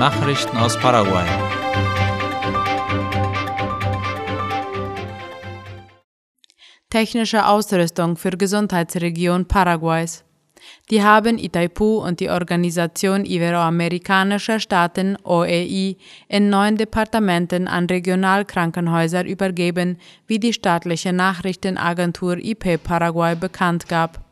Nachrichten aus Paraguay. Technische Ausrüstung für Gesundheitsregion Paraguays. Die haben Itaipu und die Organisation Iberoamerikanischer Staaten OEI in neun Departementen an Regionalkrankenhäuser übergeben, wie die staatliche Nachrichtenagentur IP Paraguay bekannt gab.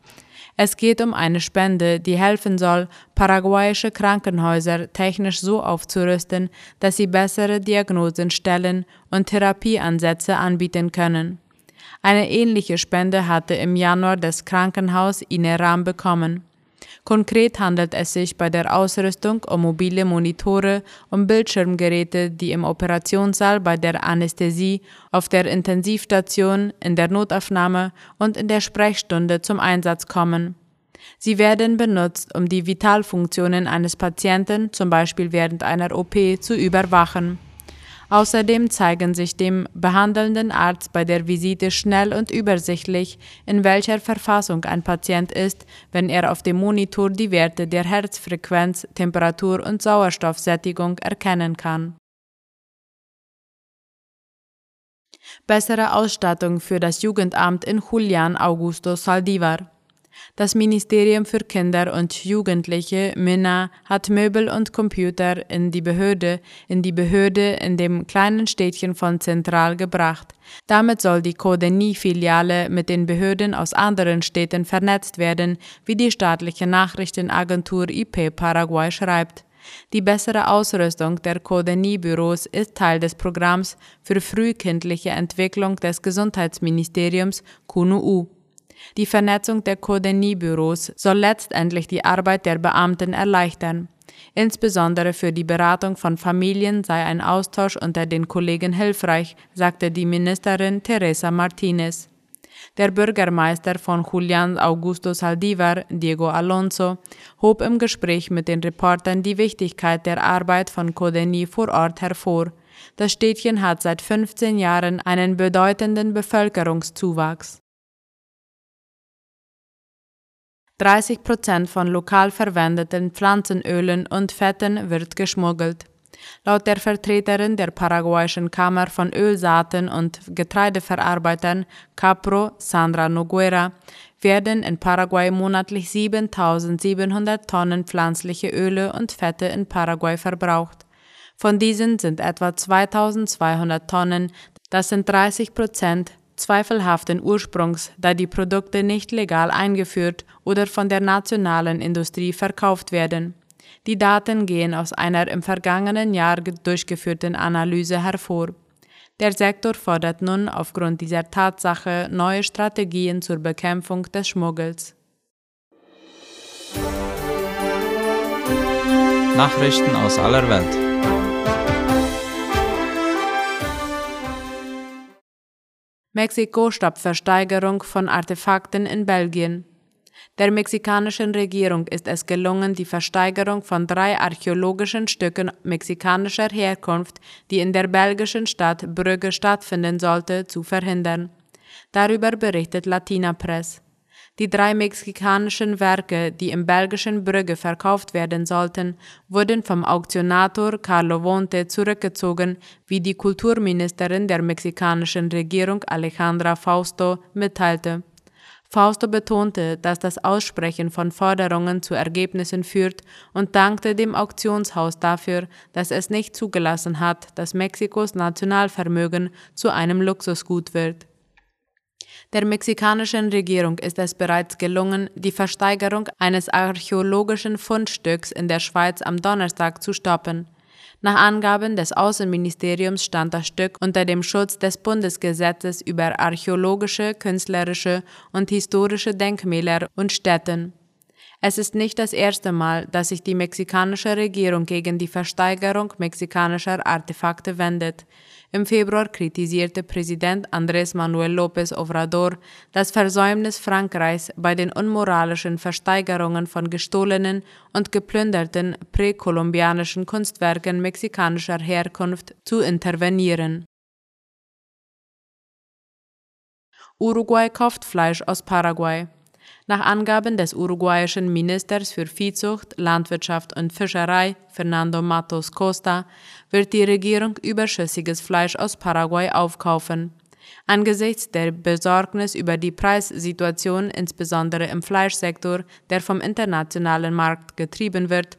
Es geht um eine Spende, die helfen soll, paraguayische Krankenhäuser technisch so aufzurüsten, dass sie bessere Diagnosen stellen und Therapieansätze anbieten können. Eine ähnliche Spende hatte im Januar das Krankenhaus Ineram bekommen. Konkret handelt es sich bei der Ausrüstung um mobile Monitore und Bildschirmgeräte, die im Operationssaal bei der Anästhesie, auf der Intensivstation, in der Notaufnahme und in der Sprechstunde zum Einsatz kommen. Sie werden benutzt, um die Vitalfunktionen eines Patienten, zum Beispiel während einer OP, zu überwachen. Außerdem zeigen sich dem behandelnden Arzt bei der Visite schnell und übersichtlich, in welcher Verfassung ein Patient ist, wenn er auf dem Monitor die Werte der Herzfrequenz, Temperatur und Sauerstoffsättigung erkennen kann. Bessere Ausstattung für das Jugendamt in Julian Augusto Saldivar. Das Ministerium für Kinder und Jugendliche MINA hat Möbel und Computer in die Behörde, in die Behörde in dem kleinen Städtchen von Zentral gebracht. Damit soll die Codeni-Filiale mit den Behörden aus anderen Städten vernetzt werden, wie die staatliche Nachrichtenagentur IP Paraguay schreibt. Die bessere Ausrüstung der Codeni-Büros ist Teil des Programms für frühkindliche Entwicklung des Gesundheitsministeriums KUNU. Die Vernetzung der Codenie-Büros soll letztendlich die Arbeit der Beamten erleichtern. Insbesondere für die Beratung von Familien sei ein Austausch unter den Kollegen hilfreich, sagte die Ministerin Teresa Martinez. Der Bürgermeister von Julian Augusto Saldivar, Diego Alonso, hob im Gespräch mit den Reportern die Wichtigkeit der Arbeit von Codeni vor Ort hervor. Das Städtchen hat seit 15 Jahren einen bedeutenden Bevölkerungszuwachs. 30 Prozent von lokal verwendeten Pflanzenölen und Fetten wird geschmuggelt. Laut der Vertreterin der paraguayischen Kammer von Ölsaaten und Getreideverarbeitern Capro, Sandra Noguera, werden in Paraguay monatlich 7700 Tonnen pflanzliche Öle und Fette in Paraguay verbraucht. Von diesen sind etwa 2200 Tonnen, das sind 30 Prozent, zweifelhaften Ursprungs, da die Produkte nicht legal eingeführt oder von der nationalen Industrie verkauft werden. Die Daten gehen aus einer im vergangenen Jahr durchgeführten Analyse hervor. Der Sektor fordert nun aufgrund dieser Tatsache neue Strategien zur Bekämpfung des Schmuggels. Nachrichten aus aller Welt. Mexiko stoppt Versteigerung von Artefakten in Belgien. Der mexikanischen Regierung ist es gelungen, die Versteigerung von drei archäologischen Stücken mexikanischer Herkunft, die in der belgischen Stadt Brügge stattfinden sollte, zu verhindern. Darüber berichtet Latina Press. Die drei mexikanischen Werke, die im belgischen Brügge verkauft werden sollten, wurden vom Auktionator Carlo Vonte zurückgezogen, wie die Kulturministerin der mexikanischen Regierung Alejandra Fausto mitteilte. Fausto betonte, dass das Aussprechen von Forderungen zu Ergebnissen führt und dankte dem Auktionshaus dafür, dass es nicht zugelassen hat, dass Mexikos Nationalvermögen zu einem Luxusgut wird. Der mexikanischen Regierung ist es bereits gelungen, die Versteigerung eines archäologischen Fundstücks in der Schweiz am Donnerstag zu stoppen. Nach Angaben des Außenministeriums stand das Stück unter dem Schutz des Bundesgesetzes über archäologische, künstlerische und historische Denkmäler und Stätten. Es ist nicht das erste Mal, dass sich die mexikanische Regierung gegen die Versteigerung mexikanischer Artefakte wendet. Im Februar kritisierte Präsident Andrés Manuel López Obrador das Versäumnis Frankreichs bei den unmoralischen Versteigerungen von gestohlenen und geplünderten präkolumbianischen Kunstwerken mexikanischer Herkunft zu intervenieren. Uruguay kauft Fleisch aus Paraguay. Nach Angaben des uruguayischen Ministers für Viehzucht, Landwirtschaft und Fischerei, Fernando Matos Costa, wird die Regierung überschüssiges Fleisch aus Paraguay aufkaufen. Angesichts der Besorgnis über die Preissituation, insbesondere im Fleischsektor, der vom internationalen Markt getrieben wird,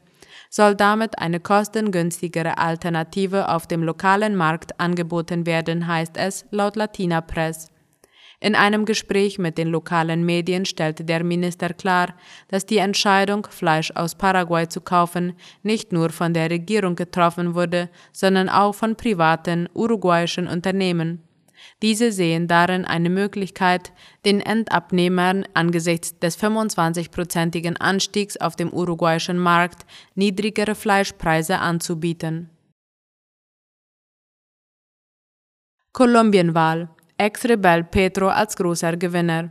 soll damit eine kostengünstigere Alternative auf dem lokalen Markt angeboten werden, heißt es laut Latina Press. In einem Gespräch mit den lokalen Medien stellte der Minister klar, dass die Entscheidung, Fleisch aus Paraguay zu kaufen, nicht nur von der Regierung getroffen wurde, sondern auch von privaten uruguayischen Unternehmen. Diese sehen darin eine Möglichkeit, den Endabnehmern angesichts des 25-prozentigen Anstiegs auf dem uruguayischen Markt niedrigere Fleischpreise anzubieten. Kolumbienwahl Ex-Rebell Petro als großer Gewinner.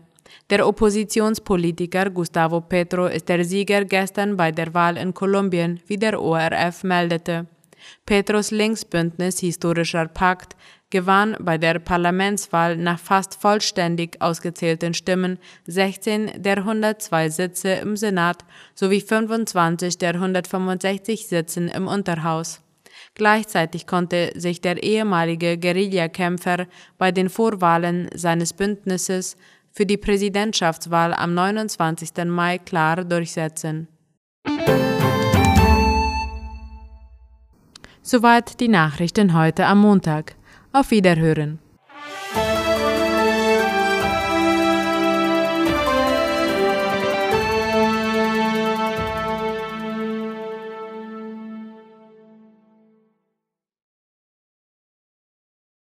Der Oppositionspolitiker Gustavo Petro ist der Sieger gestern bei der Wahl in Kolumbien, wie der ORF meldete. Petros Linksbündnis Historischer Pakt gewann bei der Parlamentswahl nach fast vollständig ausgezählten Stimmen 16 der 102 Sitze im Senat sowie 25 der 165 Sitzen im Unterhaus. Gleichzeitig konnte sich der ehemalige Guerillakämpfer bei den Vorwahlen seines Bündnisses für die Präsidentschaftswahl am 29. Mai klar durchsetzen. Soweit die Nachrichten heute am Montag. Auf Wiederhören.